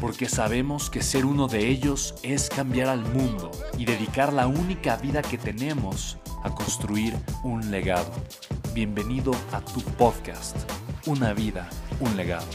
porque sabemos que ser uno de ellos es cambiar al mundo y dedicar la única vida que tenemos a construir un legado. Bienvenido a tu podcast, Una vida, un legado.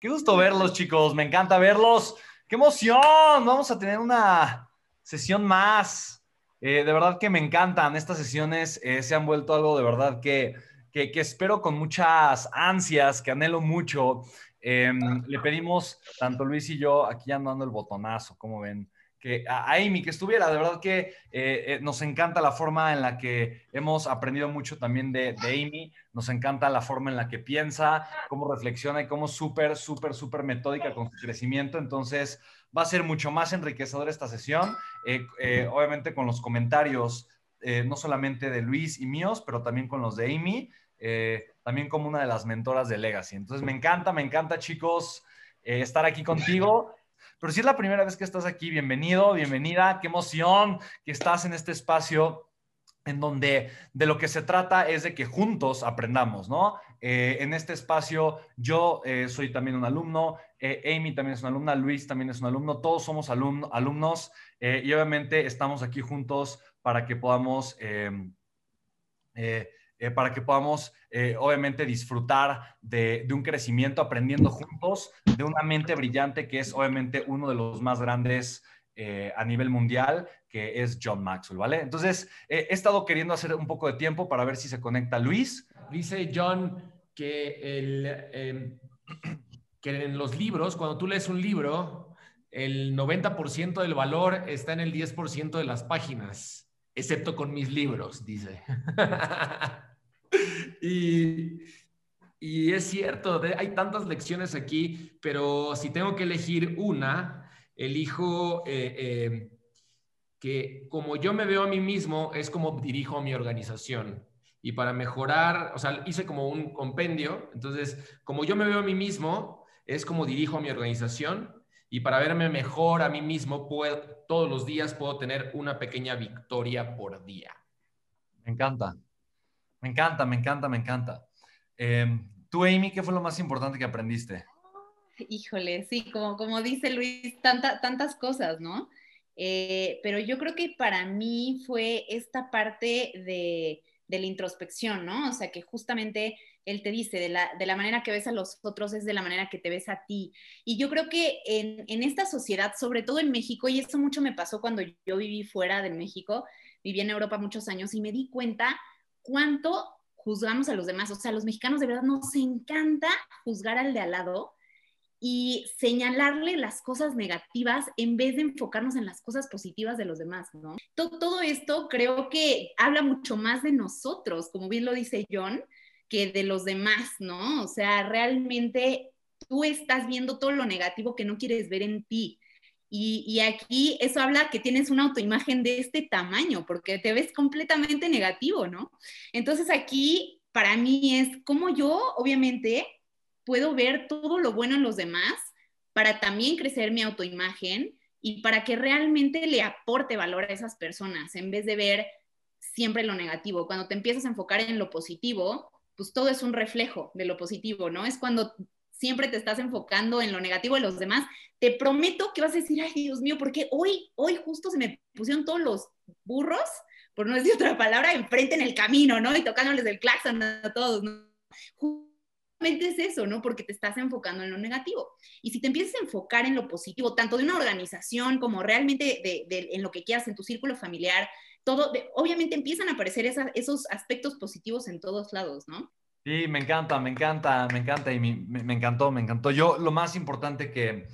Qué gusto verlos chicos, me encanta verlos. ¡Qué emoción! Vamos a tener una sesión más eh, de verdad que me encantan estas sesiones, eh, se han vuelto algo de verdad que, que, espero con muchas ansias, que anhelo mucho. Em, le pedimos, tanto Luis y yo, aquí andando el botonazo, como ven, que a Amy que estuviera. De verdad que eh, nos encanta la forma en la que hemos aprendido mucho también de, Amy. Nos encanta la forma en la que piensa, cómo reflexiona y cómo súper, súper, súper metódica con su crecimiento. Entonces, va a ser mucho más enriquecedora esta sesión, eh, eh, obviamente con los comentarios, eh, no solamente de Luis y míos, pero también con los de Amy, también como una de las mentoras de Legacy. Entonces, me encanta, me encanta, chicos, estar aquí contigo. Pero si es la primera vez que estás aquí, bienvenido, bienvenida, qué emoción que estás en este espacio en donde de lo que se trata es de que juntos aprendamos, ¿no? En este espacio yo soy también un alumno, eh, Amy también es una alumna, Luis también es un alumno, todos somos alumnos y obviamente estamos aquí juntos para que podamos, em, para que podamos obviamente disfrutar de, un crecimiento aprendiendo juntos, de una mente brillante que es obviamente uno de los más grandes eh, a nivel mundial, que es John Maxwell, ¿vale? Entonces, he estado queriendo hacer un poco de tiempo para ver si se conecta Luis. Dice John que, el, em, que en los libros, cuando tú lees un libro, el 90% del valor está en el 10% de las páginas, excepto con mis libros, dice. y, y es cierto, hay tantas lecciones aquí, pero si tengo que elegir una, elijo eh, eh, que como yo me veo a mí mismo, es como dirijo mi organización. Y para mejorar, o sea, hice como un compendio, entonces, como yo me veo a mí mismo, es como dirijo a mi organización. Y para verme mejor a mí mismo, puedo, todos los días puedo tener una pequeña victoria por día. Me encanta, me encanta, me encanta, me encanta. Em, tú, Amy, ¿qué fue lo más importante que aprendiste? Híjole, sí, como, como dice Luis, tanta, tantas cosas, ¿no? Eh, pero yo creo que para mí fue esta parte de, de, la introspección, ¿no? O sea, que justamente él te dice, de la, de la, manera que ves a los otros es de la manera que te ves a ti. Y yo creo que en, en esta sociedad, sobre todo en México, y esto mucho me pasó cuando yo viví fuera de México, viví en Europa muchos años y me di cuenta cuánto juzgamos a los demás. O sea, los mexicanos de verdad nos encanta juzgar al de al lado y señalarle las cosas negativas en vez de enfocarnos en las cosas positivas de los demás, ¿no? Todo, todo, esto creo que habla mucho más de nosotros, como bien lo dice John, que de los demás, ¿no? O sea, realmente tú estás viendo todo lo negativo que no quieres ver en ti. Y, y aquí eso habla que tienes una autoimagen de este tamaño, porque te ves completamente negativo, ¿no? Entonces aquí, para mí es como yo, obviamente, puedo ver todo lo bueno en los demás para también crecer mi autoimagen y para que realmente le aporte valor a esas personas en vez de ver siempre lo negativo. Cuando te empiezas a enfocar en lo positivo, pues todo es un reflejo de lo positivo, ¿no? Es cuando siempre te estás enfocando en lo negativo de los demás, te prometo que vas a decir, ay Dios mío, porque hoy, hoy justo se me pusieron todos los burros, por no decir otra palabra, enfrente en el camino, ¿no? Y tocándoles el claxon a todos, ¿no? es eso, ¿no? Porque te estás enfocando en lo negativo. Y si te empiezas a enfocar en lo positivo, tanto de una organización como realmente de, en lo que quieras, en tu círculo familiar, todo, obviamente empiezan a aparecer esos aspectos positivos en todos lados, ¿no? Sí, me encanta, me encanta, me encanta y me, encantó, me encantó. Yo, lo más importante que,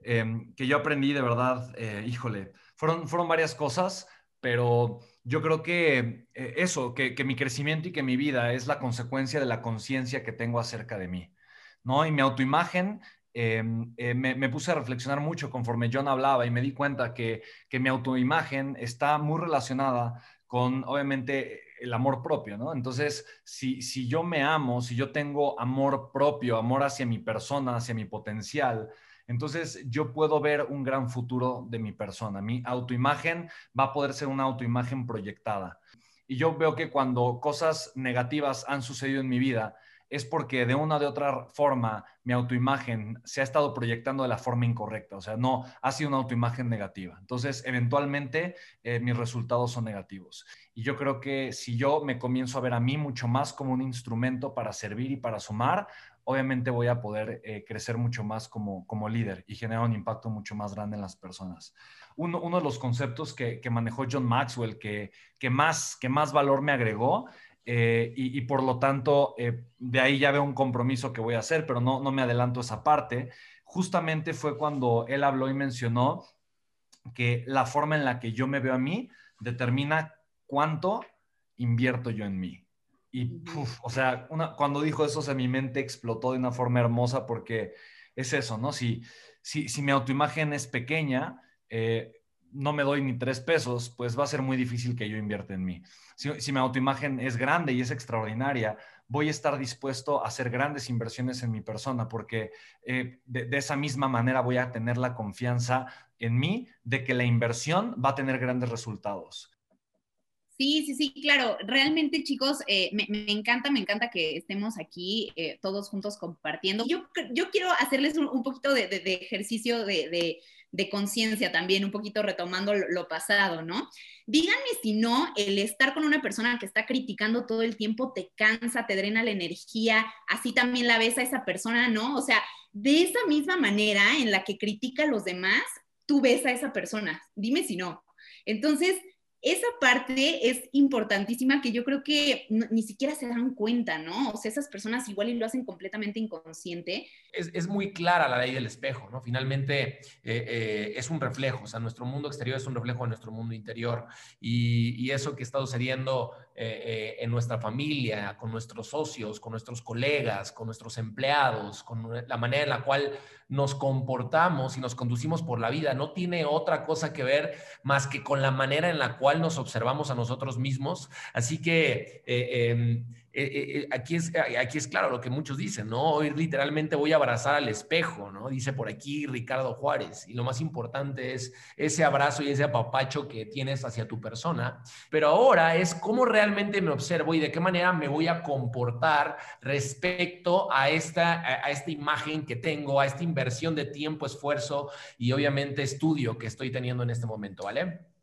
em, que yo aprendí de verdad, eh, híjole, fueron, fueron varias cosas, pero yo creo que eh, eso, que, que, mi crecimiento y que mi vida es la consecuencia de la conciencia que tengo acerca de mí, ¿no? Y mi autoimagen, em, eh, me, me, puse a reflexionar mucho conforme John hablaba y me di cuenta que, que mi autoimagen está muy relacionada con, obviamente, el amor propio, ¿no? Entonces, si, si yo me amo, si yo tengo amor propio, amor hacia mi persona, hacia mi potencial, entonces yo puedo ver un gran futuro de mi persona. Mi autoimagen va a poder ser una autoimagen proyectada. Y yo veo que cuando cosas negativas han sucedido en mi vida, es porque de una o de otra forma mi autoimagen se ha estado proyectando de la forma incorrecta, o sea, no ha sido una autoimagen negativa. Entonces, eventualmente eh, mis resultados son negativos. Y yo creo que si yo me comienzo a ver a mí mucho más como un instrumento para servir y para sumar, obviamente voy a poder eh, crecer mucho más como, como líder y generar un impacto mucho más grande en las personas. Uno, uno de los conceptos que, que, manejó John Maxwell que, que, más, que más valor me agregó eh, y, por lo tanto, eh, de ahí ya veo un compromiso que voy a hacer, pero no, no me adelanto esa parte. Justamente fue cuando él habló y mencionó que la forma en la que yo me veo a mí determina cuánto invierto yo en mí. Y, o sea, una, cuando dijo eso, o mi mente explotó de una forma hermosa porque es eso, ¿no? Si, si, si mi autoimagen es pequeña, eh, no me doy ni tres pesos, pues va a ser muy difícil que yo invierta en mí. Si, mi autoimagen es grande y es extraordinaria, voy a estar dispuesto a hacer grandes inversiones en mi persona porque eh, de, esa misma manera voy a tener la confianza en mí de que la inversión va a tener grandes resultados. Sí, sí, sí, claro. Realmente, chicos, eh, me, encanta, me encanta que estemos aquí eh, todos juntos compartiendo. Yo, yo quiero hacerles un, poquito de, ejercicio de, conciencia también, un poquito retomando lo, pasado, ¿no? Díganme si no, el estar con una persona que está criticando todo el tiempo te cansa, te drena la energía, así también la ves a esa persona, ¿no? O sea, de esa misma manera en la que critica a los demás, tú ves a esa persona. Dime si no. Entonces, esa parte es importantísima que yo creo que ni siquiera se dan cuenta, ¿no? O sea, esas personas igual y lo hacen completamente inconsciente. Es, muy clara la ley del espejo, ¿no? Finalmente eh, eh, es un reflejo, o sea, nuestro mundo exterior es un reflejo de nuestro mundo interior y, eso que está sucediendo eh, en nuestra familia, con nuestros socios, con nuestros colegas, con nuestros empleados, con la manera en la cual nos comportamos y nos conducimos por la vida, no tiene otra cosa que ver más que con la manera en la cual nos observamos a nosotros mismos. Así que eh, em, eh, eh, eh, aquí, es, claro lo que muchos dicen, ¿no? Hoy literalmente voy a abrazar al espejo, ¿no? Dice por aquí Ricardo Juárez. Y lo más importante es ese abrazo y ese apapacho que tienes hacia tu persona. Pero ahora es cómo realmente me observo y de qué manera me voy a comportar respecto a esta, a esta imagen que tengo, a esta inversión de tiempo, esfuerzo y obviamente estudio que estoy teniendo en este momento, ¿vale?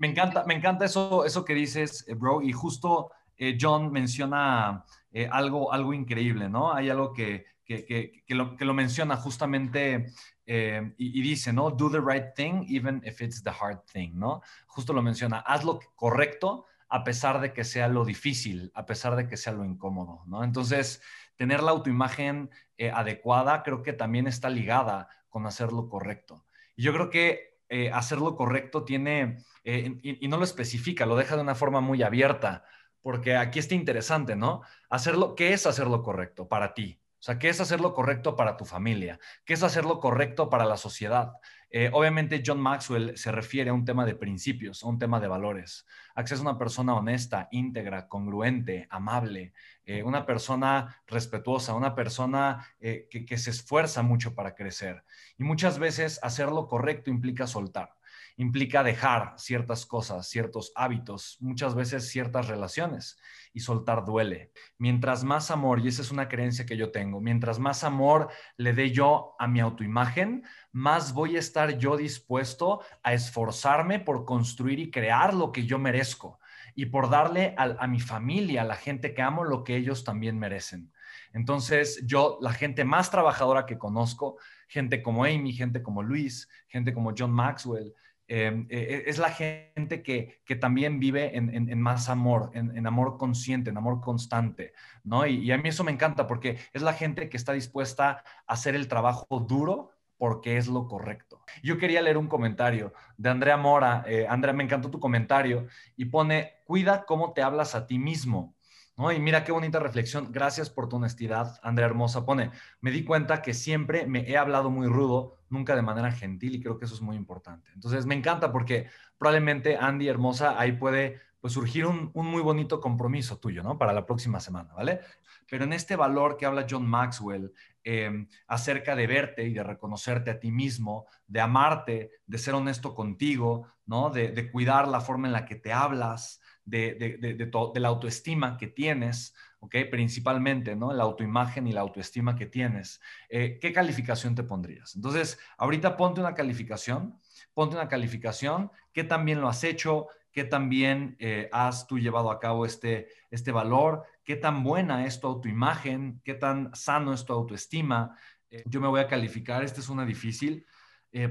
Me encanta, me encanta eso, eso que dices, eh, bro, y justo eh, John menciona eh, algo, algo increíble, ¿no? Hay algo que, que, que, que lo, menciona justamente y, y, dice, ¿no? Do the right thing even if it's the hard thing, ¿no? Justo lo menciona, haz lo correcto a pesar de que sea lo difícil, a pesar de que sea lo incómodo, ¿no? Entonces, tener la autoimagen adecuada creo que también está ligada con hacer lo correcto. Y yo creo que hacer lo correcto tiene eh, y, no lo especifica, lo deja de una forma muy abierta, porque aquí está interesante, ¿no? Hacerlo, ¿qué es hacer lo correcto para ti? O sea, ¿qué es hacer lo correcto para tu familia? ¿Qué es hacer lo correcto para la sociedad? Eh, obviamente John Maxwell se refiere a un tema de principios, a un tema de valores. Access es una persona honesta, íntegra, congruente, amable, eh, una persona respetuosa, una persona que, que se esfuerza mucho para crecer. Y muchas veces hacer lo correcto implica soltar implica dejar ciertas cosas, ciertos hábitos, muchas veces ciertas relaciones y soltar duele. Mientras más amor, y esa es una creencia que yo tengo, mientras más amor le dé yo a mi autoimagen, más voy a estar yo dispuesto a esforzarme por construir y crear lo que yo merezco. y por darle a, mi familia, a la gente que amo, lo que ellos también merecen. Entonces, yo, la gente más trabajadora que conozco, gente como Amy, gente como Luis, gente como John Maxwell, em, e, e, es la gente que, también vive en, más amor, en, amor consciente, en amor constante, ¿no? Y, y, a mí eso me encanta porque es la gente que está dispuesta a hacer el trabajo duro porque es lo correcto. Yo quería leer un comentario de Andrea Mora. Eh, Andrea, me encantó tu comentario y pone, cuida cómo te hablas a ti mismo. ¿No? Y mira qué bonita reflexión. Gracias por tu honestidad, Andrea Hermosa. Pone, me di cuenta que siempre me he hablado muy rudo, nunca de manera gentil y creo que eso es muy importante. Entonces, me encanta porque probablemente Andy Hermosa ahí puede pues, surgir un, un muy bonito compromiso tuyo, ¿no? Para la próxima semana, ¿vale? Pero en este valor que habla John Maxwell, Em, acerca de verte y de reconocerte a ti mismo, de amarte, de ser honesto contigo, ¿no? De, cuidar la forma en la que te hablas, de, de, la autoestima que tienes, ¿ok? Principalmente, ¿no? La autoimagen y la autoestima que tienes. Eh, ¿Qué calificación te pondrías? Entonces, ahorita ponte una calificación, ponte una calificación, ¿qué también lo has hecho? ¿Qué también eh, has tú llevado a cabo este, este valor? qué tan buena es tu autoimagen, qué tan sano es tu autoestima. Eh, yo me voy a calificar, esta es una difícil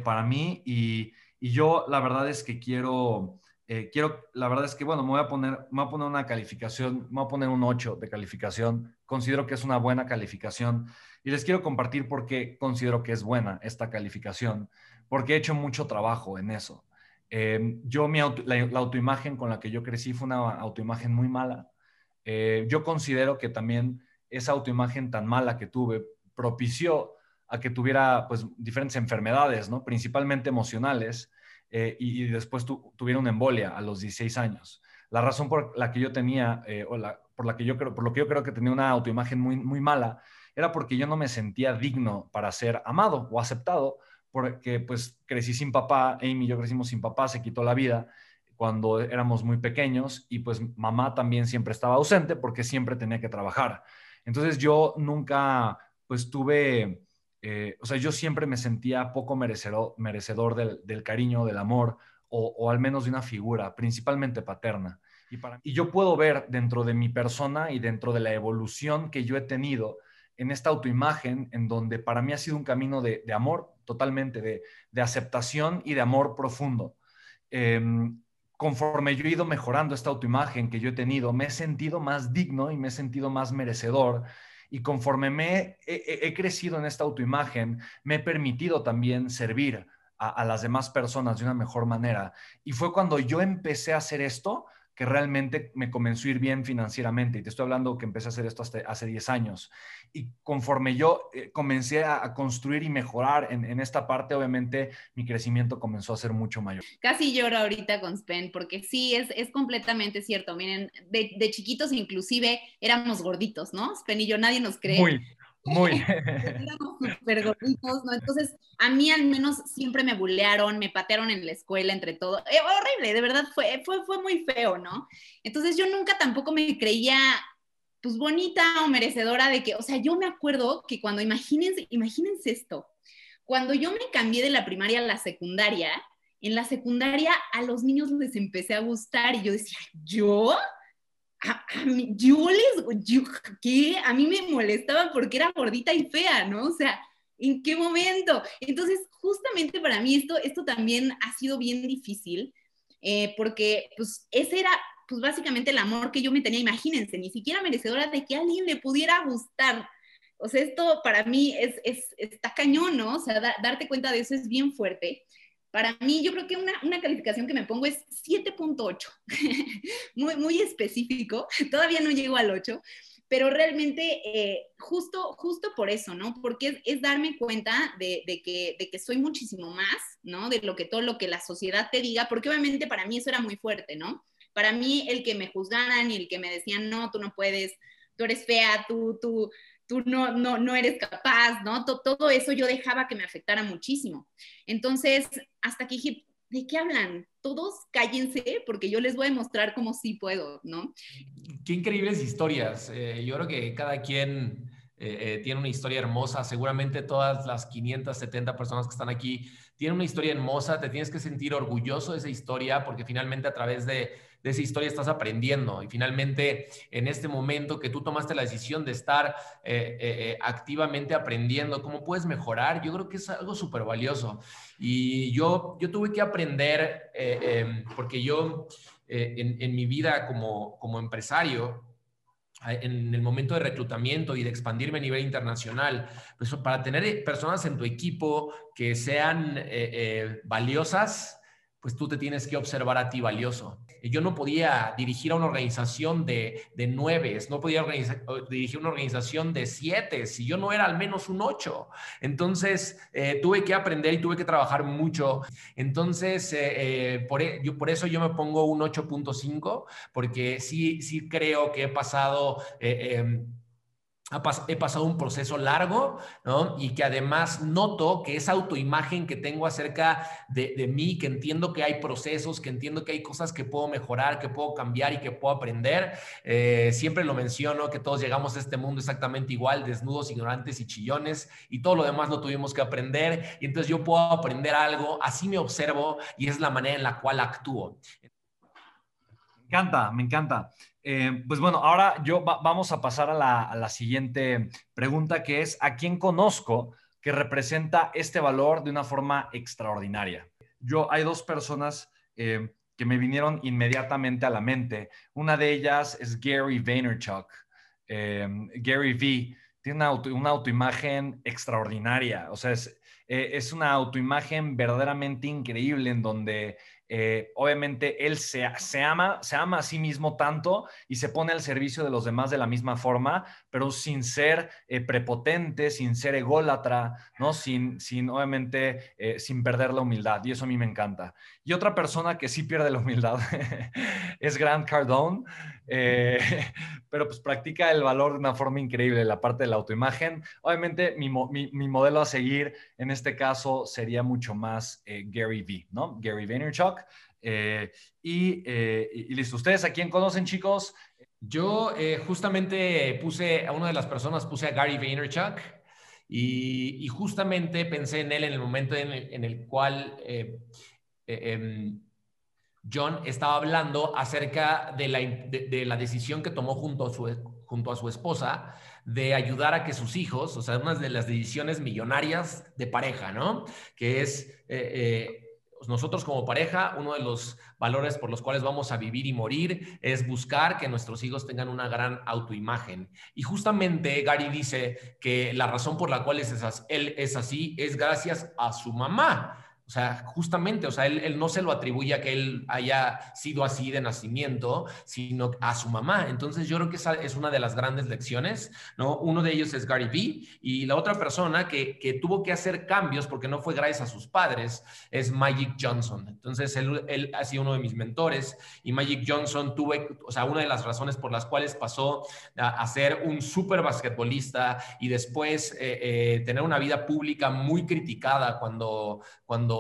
para mí y, yo la verdad es que quiero, eh, quiero, la verdad es que, bueno, me voy, a poner, me voy a poner una calificación, me voy a poner un 8 de calificación, considero que es una buena calificación y les quiero compartir por qué considero que es buena esta calificación, porque he hecho mucho trabajo en eso. yo, mi la autoimagen con la que yo crecí fue una autoimagen muy mala, eh, yo considero que también esa autoimagen tan mala que tuve propició a que tuviera pues diferentes enfermedades, ¿no? principalmente emocionales, eh, y, después tuviera una embolia a los 16 años. La razón por la que yo tenía, eh, o por, la que yo creo, por lo que yo creo que tenía una autoimagen muy, muy mala, era porque yo no me sentía digno para ser amado o aceptado, porque pues crecí sin papá, Amy y yo crecimos sin papá, se quitó la vida, cuando éramos muy pequeños y pues mamá también siempre estaba ausente porque siempre tenía que trabajar. Entonces yo nunca pues tuve, eh, o sea, yo siempre me sentía poco merecedor, merecedor del, cariño, del amor o, al menos de una figura, principalmente paterna. Y, para, yo puedo ver dentro de mi persona y dentro de la evolución que yo he tenido en esta autoimagen, en donde para mí ha sido un camino de, amor totalmente, de, aceptación y de amor profundo. Em, conforme yo he ido mejorando esta autoimagen que yo he tenido, me he sentido más digno y me he sentido más merecedor. Y conforme me he, crecido en esta autoimagen, me he permitido también servir a, a, las demás personas de una mejor manera. Y fue cuando yo empecé a hacer esto que realmente me comenzó a ir bien financieramente. Y te estoy hablando que empecé a hacer esto hasta hace 10 años. Y conforme yo eh, comencé a, construir y mejorar en, esta parte, obviamente mi crecimiento comenzó a ser mucho mayor. Casi lloro ahorita con Spen, porque sí, es, es completamente cierto. Miren, de, de chiquitos inclusive éramos gorditos, ¿no? Spen y yo, nadie nos cree. Muy. Muy. súper gorditos, ¿no? Entonces, a mí al menos siempre me bulearon, me patearon en la escuela, entre todo. Eh, horrible, de verdad, fue, fue, fue muy feo, ¿no? Entonces, yo nunca tampoco me creía, pues, bonita o merecedora de que, o sea, yo me acuerdo que cuando, imagínense, imagínense esto, cuando yo me cambié de la primaria a la secundaria, en la secundaria a los niños les empecé a gustar y yo decía, ¿yo? A, mí, yo les, ¿qué? A mí me molestaba porque era gordita y fea, ¿no? O sea, ¿en qué momento? Entonces, justamente para mí esto, esto también ha sido bien difícil, eh, porque pues ese era pues básicamente el amor que yo me tenía, imagínense, ni siquiera merecedora de que a alguien le pudiera gustar. O sea, esto para mí es, es está cañón, ¿no? O sea, darte cuenta de eso es bien fuerte. Para mí, yo creo que una, una calificación que me pongo es 7.8, muy, muy específico, todavía no llego al 8, pero realmente eh, justo, justo por eso, ¿no? Porque es, darme cuenta de, de, que, de que soy muchísimo más, ¿no? De lo que todo lo que la sociedad te diga, porque obviamente para mí eso era muy fuerte, ¿no? Para mí el que me juzgaran y el que me decían, no, tú no puedes, tú eres fea, tú, tú, tú no, no, no eres capaz, ¿no? Todo, eso yo dejaba que me afectara muchísimo. Entonces, hasta que dije, ¿de qué hablan? Todos cállense porque yo les voy a mostrar cómo sí puedo, ¿no? Qué increíbles historias. Eh, yo creo que cada quien eh, eh, tiene una historia hermosa. Seguramente todas las 570 personas que están aquí tienen una historia hermosa. Te tienes que sentir orgulloso de esa historia porque finalmente a través de de esa historia estás aprendiendo. Y finalmente, en este momento que tú tomaste la decisión de estar eh, eh, activamente aprendiendo cómo puedes mejorar, yo creo que es algo súper valioso. Y yo, yo tuve que aprender, em, porque yo en, mi vida como, como empresario, en el momento de reclutamiento y de expandirme a nivel internacional, pues para tener personas en tu equipo que sean eh, eh, valiosas, pues tú te tienes que observar a ti valioso. Yo no podía dirigir a una organización de, de nueve, no podía dirigir una organización de siete, si yo no era al menos un ocho. Entonces, eh, tuve que aprender y tuve que trabajar mucho. Entonces, eh, eh, por, e, yo, por eso yo me pongo un 8.5, porque sí, sí creo que he pasado em, he pasado un proceso largo, ¿no? Y que además noto que esa autoimagen que tengo acerca de, mí, que entiendo que hay procesos, que entiendo que hay cosas que puedo mejorar, que puedo cambiar y que puedo aprender. Eh, siempre lo menciono, que todos llegamos a este mundo exactamente igual, desnudos, ignorantes y chillones, y todo lo demás lo tuvimos que aprender. Y entonces yo puedo aprender algo, así me observo y es la manera en la cual actúo. Me encanta, me encanta. Eh, pues bueno, ahora yo vamos a pasar a la, siguiente pregunta, que es, ¿a quién conozco que representa este valor de una forma extraordinaria? Yo, hay dos personas eh, que me vinieron inmediatamente a la mente. Una de ellas es Gary Vaynerchuk. Eh, Gary V tiene una, autoimagen extraordinaria, o sea, es una autoimagen verdaderamente increíble en donde eh, obviamente él se, ama, se ama a sí mismo tanto y se pone al servicio de los demás de la misma forma, pero sin ser eh, prepotente, sin ser ególatra, ¿no? Sin, sin obviamente, eh, sin perder la humildad. Y eso a mí me encanta. Y otra persona que sí pierde la humildad es Grant Cardone, pero pues practica el valor de una forma increíble, la parte de la autoimagen. Obviamente mi, mi modelo a seguir en este caso sería mucho más Gary V, ¿no? Gary Vaynerchuk. Eh, eh, y, listo. ¿Ustedes a quién conocen, chicos? Yo eh, justamente puse a una de las personas, puse a Gary Vaynerchuk. Y, justamente pensé en él en el momento en el, cual em, John estaba hablando acerca de la, de, la, decisión que tomó junto a, su, junto a su esposa de ayudar a que sus hijos, o sea, una de las decisiones millonarias de pareja, ¿no? Que es nosotros como pareja, uno de los valores por los cuales vamos a vivir y morir es buscar que nuestros hijos tengan una gran autoimagen. Y justamente Gary dice que la razón por la cual él es así es gracias a su mamá. O sea, justamente, o sea, él, no se lo atribuye a que él haya sido así de nacimiento, sino a su mamá. Entonces, yo creo que esa es una de las grandes lecciones, ¿no? Uno de ellos es Gary Vee y la otra persona que, que tuvo que hacer cambios porque no fue gracias a sus padres es Magic Johnson. Entonces, él, él ha sido uno de mis mentores y Magic Johnson tuve, o sea, una de las razones por las cuales pasó a, ser un súper basquetbolista y después eh, eh, tener una vida pública muy criticada cuando, cuando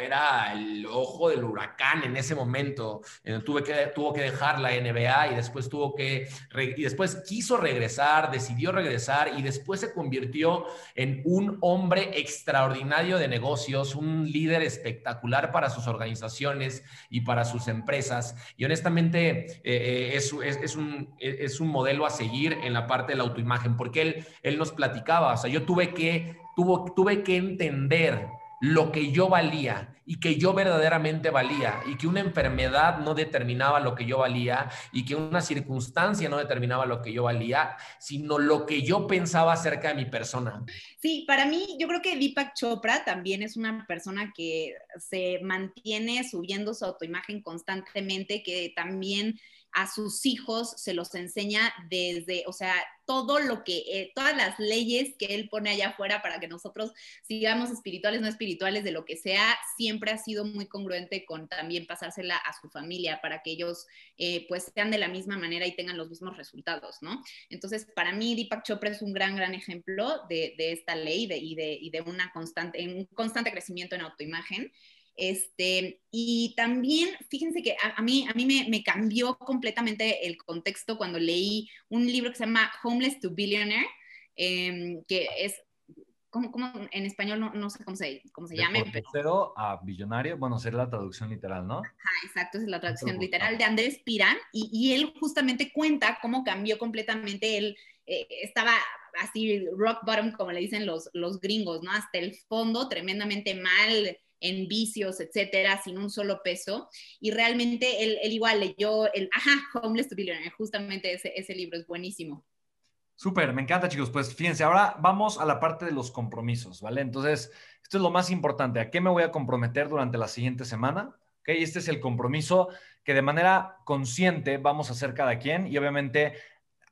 era el ojo del huracán en ese momento. Tuve que, tuvo que dejar la NBA y después tuvo que, y después quiso regresar, decidió regresar y después se convirtió en un hombre extraordinario de negocios, un líder espectacular para sus organizaciones y para sus empresas. Y honestamente eh, eh, es, es, un, es un modelo a seguir en la parte de la autoimagen, porque él, él nos platicaba, o sea, yo tuve que, tuvo, tuve que entender lo que yo valía y que yo verdaderamente valía y que una enfermedad no determinaba lo que yo valía y que una circunstancia no determinaba lo que yo valía, sino lo que yo pensaba acerca de mi persona. Sí, para mí yo creo que Deepak Chopra también es una persona que se mantiene subiendo su autoimagen constantemente, que también a sus hijos se los enseña desde, o sea, todo lo que, eh, todas las leyes que él pone allá afuera para que nosotros sigamos espirituales, no espirituales, de lo que sea, siempre ha sido muy congruente con también pasársela a su familia para que ellos eh, pues sean de la misma manera y tengan los mismos resultados, ¿no? Entonces, para mí, Deepak Chopra es un gran, gran ejemplo de, esta ley y, de, y de una constante, un constante crecimiento en autoimagen. Este, y también, fíjense que a, mí, a mí me, cambió completamente el contexto cuando leí un libro que se llama Homeless to Billionaire, em, que es ¿cómo, cómo en español no, no, sé cómo se, cómo se de llame? Pero... a billonario, bueno, sería la traducción literal, ¿no? Ajá, exacto, es la traducción literal de Andrés Pirán, y, y, él justamente cuenta cómo cambió completamente, él eh, estaba así rock bottom, como le dicen los, los gringos, ¿no? Hasta el fondo, tremendamente mal en vicios, etcétera, sin un solo peso. Y realmente él, igual leyó el, ajá, Homeless to Billionaire, justamente ese, ese libro es buenísimo. Súper, me encanta chicos. Pues fíjense, ahora vamos a la parte de los compromisos, ¿vale? Entonces, esto es lo más importante. ¿A qué me voy a comprometer durante la siguiente semana? ¿Ok? Este es el compromiso que de manera consciente vamos a hacer cada quien y obviamente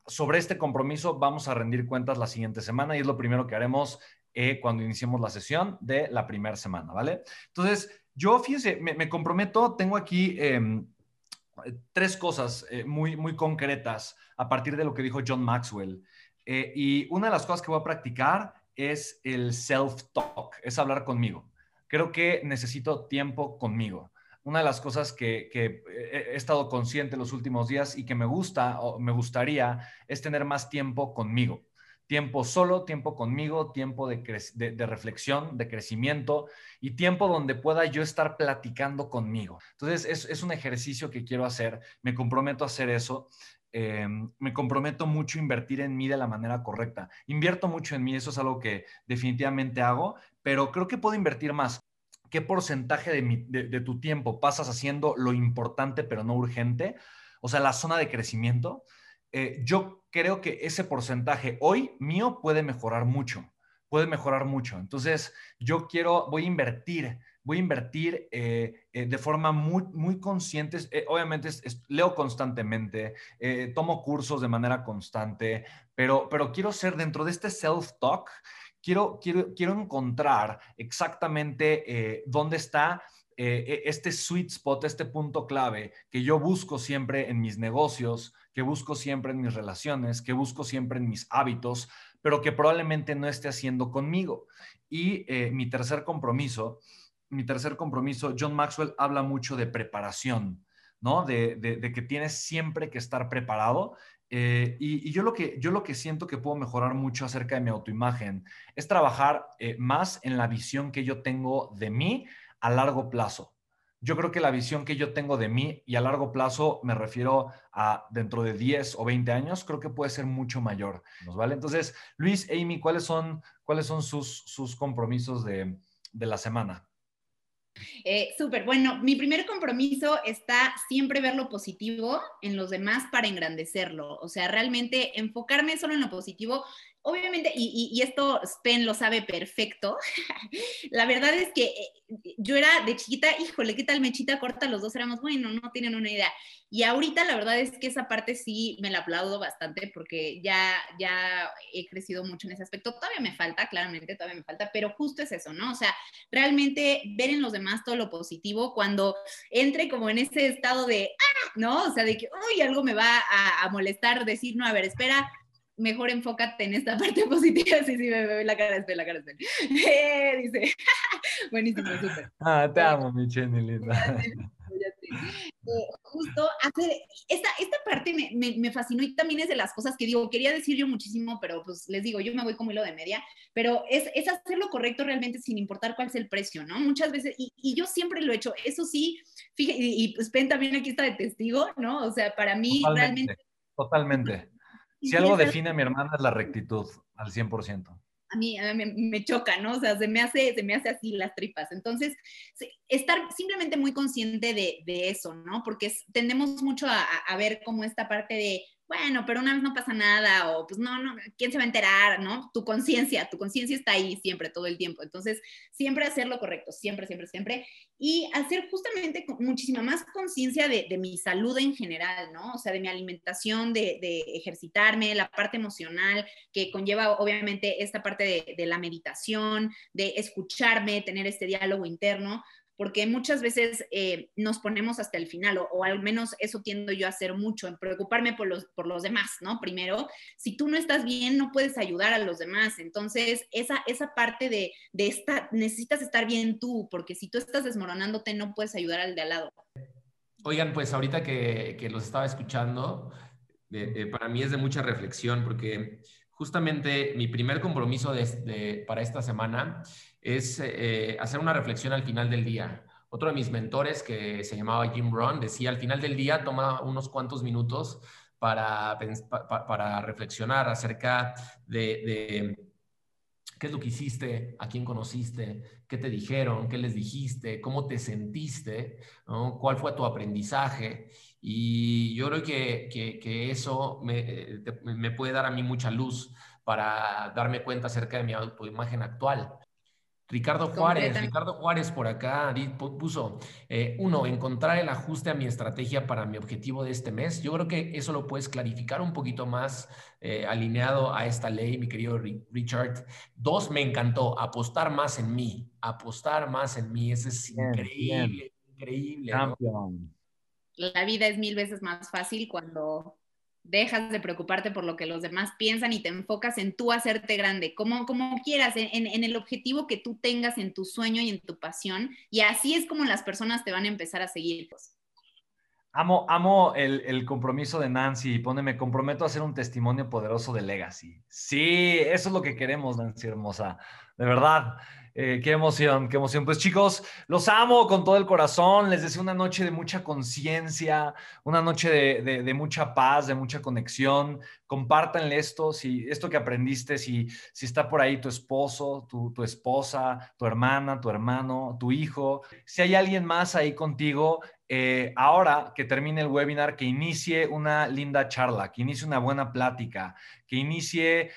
sobre este compromiso vamos a rendir cuentas la siguiente semana y es lo primero que haremos eh, cuando iniciemos la sesión de la primera semana, ¿vale? Entonces, yo, fíjense, me, comprometo, tengo aquí em, tres cosas eh, muy, muy concretas a partir de lo que dijo John Maxwell. Eh, y una de las cosas que voy a practicar es el self-talk, es hablar conmigo. Creo que necesito tiempo conmigo una de las cosas que, he estado consciente los últimos días y que me gusta o me gustaría es tener más tiempo conmigo. Tiempo solo, tiempo conmigo, tiempo de, reflexión, de crecimiento y tiempo donde pueda yo estar platicando conmigo. Entonces, es, un ejercicio que quiero hacer, me comprometo a hacer eso. Em, me comprometo mucho a invertir en mí de la manera correcta. Invierto mucho en mí, eso es algo que definitivamente hago, pero creo que puedo invertir más qué porcentaje de, tu tiempo pasas haciendo lo importante pero no urgente, o sea, la zona de crecimiento, eh, yo creo que ese porcentaje hoy mío puede mejorar mucho, puede mejorar mucho. Entonces, yo quiero, voy a invertir, voy a invertir eh, eh, de forma muy, muy consciente. obviamente, leo constantemente, tomo cursos de manera constante, pero, pero quiero ser dentro de este self-talk quiero, quiero, quiero encontrar exactamente eh, dónde está eh, e, este sweet spot, este punto clave que yo busco siempre en mis negocios, que busco siempre en mis relaciones, que busco siempre en mis hábitos, pero que probablemente no esté haciendo conmigo. Y eh, mi tercer compromiso, mi tercer compromiso, John Maxwell habla mucho de preparación, ¿no? De, que tienes siempre que estar preparado eh, y, yo, lo que, yo lo que siento que puedo mejorar mucho acerca de mi autoimagen es trabajar más en la visión que yo tengo de mí a largo plazo. Yo creo que la visión que yo tengo de mí y a largo plazo me refiero a dentro de 10 o 20 años, creo que puede ser mucho mayor. ¿vale? Entonces, Luis, Amy, ¿cuáles son, cuáles son sus, sus compromisos de, de la semana? Eh, Súper, bueno, mi primer compromiso está siempre ver lo positivo en los demás para engrandecerlo, o sea, realmente enfocarme solo en lo positivo. Obviamente, y, y esto Spen lo sabe perfecto, la verdad es que eh, yo era de chiquita, híjole, ¿qué tal mechita corta? Los dos éramos, bueno, no tienen una idea. Y ahorita la verdad es que esa parte sí me la aplaudo bastante porque ya, ya he crecido mucho en ese aspecto. Todavía me falta, claramente, todavía me falta, pero justo es eso, ¿no? O sea, realmente ver en los demás todo lo positivo cuando entre como en ese estado de, ah, ¿no? O sea, de que, uy, algo me va a, a molestar, decir, no, a ver, espera, mejor enfócate en esta parte positiva. Sí, sí, me ve la cara de la cara de eh, dice, buenísimo, súper. Ah, te amo, mi Jenny linda. Eh, justo hace, esta, esta parte me, me, me, fascinó y también es de las cosas que digo, quería decir yo muchísimo, pero pues les digo, yo me voy como hilo de media, pero es, es hacer lo correcto realmente sin importar cuál es el precio, ¿no? Muchas veces, y, y yo siempre lo he hecho, eso sí, fíjate, y, y pues Ben también aquí está de testigo, ¿no? O sea, para mí realmente... Totalmente. Si algo define a mi hermana es la rectitud, al 100% a mí, me, choca, ¿no? O sea, se me hace, se me hace así las tripas. Entonces, estar simplemente muy consciente de, de eso, ¿no? Porque tendemos mucho a, a, ver como esta parte de, bueno, pero una vez no pasa nada, o pues no, no, ¿quién se va a enterar? ¿No? Tu conciencia, tu conciencia está ahí siempre, todo el tiempo. Entonces, siempre hacer lo correcto, siempre, siempre, siempre. Y hacer justamente muchísima más conciencia de, mi salud en general, ¿no? O sea, de mi alimentación, de, de, ejercitarme, la parte emocional, que conlleva obviamente esta parte de la meditación, de escucharme, tener este diálogo interno porque muchas veces eh, nos ponemos hasta el final, o, al menos eso tiendo yo a hacer mucho, en preocuparme por los, por los demás, ¿no? Primero, si tú no estás bien, no puedes ayudar a los demás. Entonces, esa, esa parte de, de estar, necesitas estar bien tú, porque si tú estás desmoronándote, no puedes ayudar al de al lado. Oigan, pues ahorita que, que los estaba escuchando, para mí es de mucha reflexión, porque justamente mi primer compromiso para esta semana es eh, hacer una reflexión al final del día. Otro de mis mentores, que se llamaba Jim Brown, decía, al final del día toma unos cuantos minutos para, para reflexionar acerca de qué es lo que hiciste, a quién conociste, qué te dijeron, qué les dijiste, cómo te sentiste, cuál fue tu aprendizaje. Y yo creo que, que, eso me, me, puede dar a mí mucha luz para darme cuenta acerca de mi autoimagen actual. Ricardo Juárez, Ricardo Juárez por acá puso, eh, uno, encontrar el ajuste a mi estrategia para mi objetivo de este mes. Yo creo que eso lo puedes clarificar un poquito más eh, alineado a esta ley, mi querido Richard. Dos, me encantó, apostar más en mí, apostar más en mí. Eso es increíble, increíble. La vida es mil veces más fácil cuando dejas de preocuparte por lo que los demás piensan y te enfocas en tú hacerte grande, como, como quieras, en, el objetivo que tú tengas en tu sueño y en tu pasión. Y así es como las personas te van a empezar a seguir. Pues. Amo, amo el, el, compromiso de Nancy pone, me comprometo a hacer un testimonio poderoso de Legacy. Sí, eso es lo que queremos, Nancy hermosa. De verdad. Eh, qué emoción, qué emoción. Pues chicos, los amo con todo el corazón. Les deseo una noche de mucha conciencia, una noche de, mucha paz, de mucha conexión. Compártanle esto, si esto que aprendiste, si, si está por ahí tu esposo, tu, tu esposa, tu hermana, tu hermano, tu hijo. Si hay alguien más ahí contigo, eh, ahora que termine el webinar, que inicie una linda charla, que inicie una buena plática, que inicie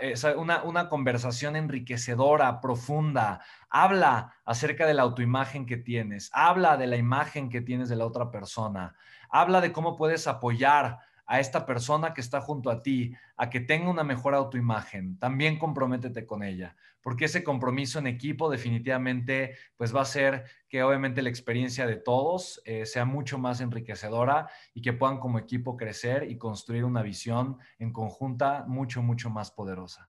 eh, una, una, conversación enriquecedora, profunda. Habla acerca de la autoimagen que tienes, habla de la imagen que tienes de la otra persona, habla de cómo puedes apoyar a esta persona que está junto a ti a que tenga una mejor autoimagen. También comprométete con ella, porque ese compromiso en equipo definitivamente pues va a ser que obviamente la experiencia de todos eh, sea mucho más enriquecedora y que puedan como equipo crecer y construir una visión en conjunta mucho, mucho más poderosa.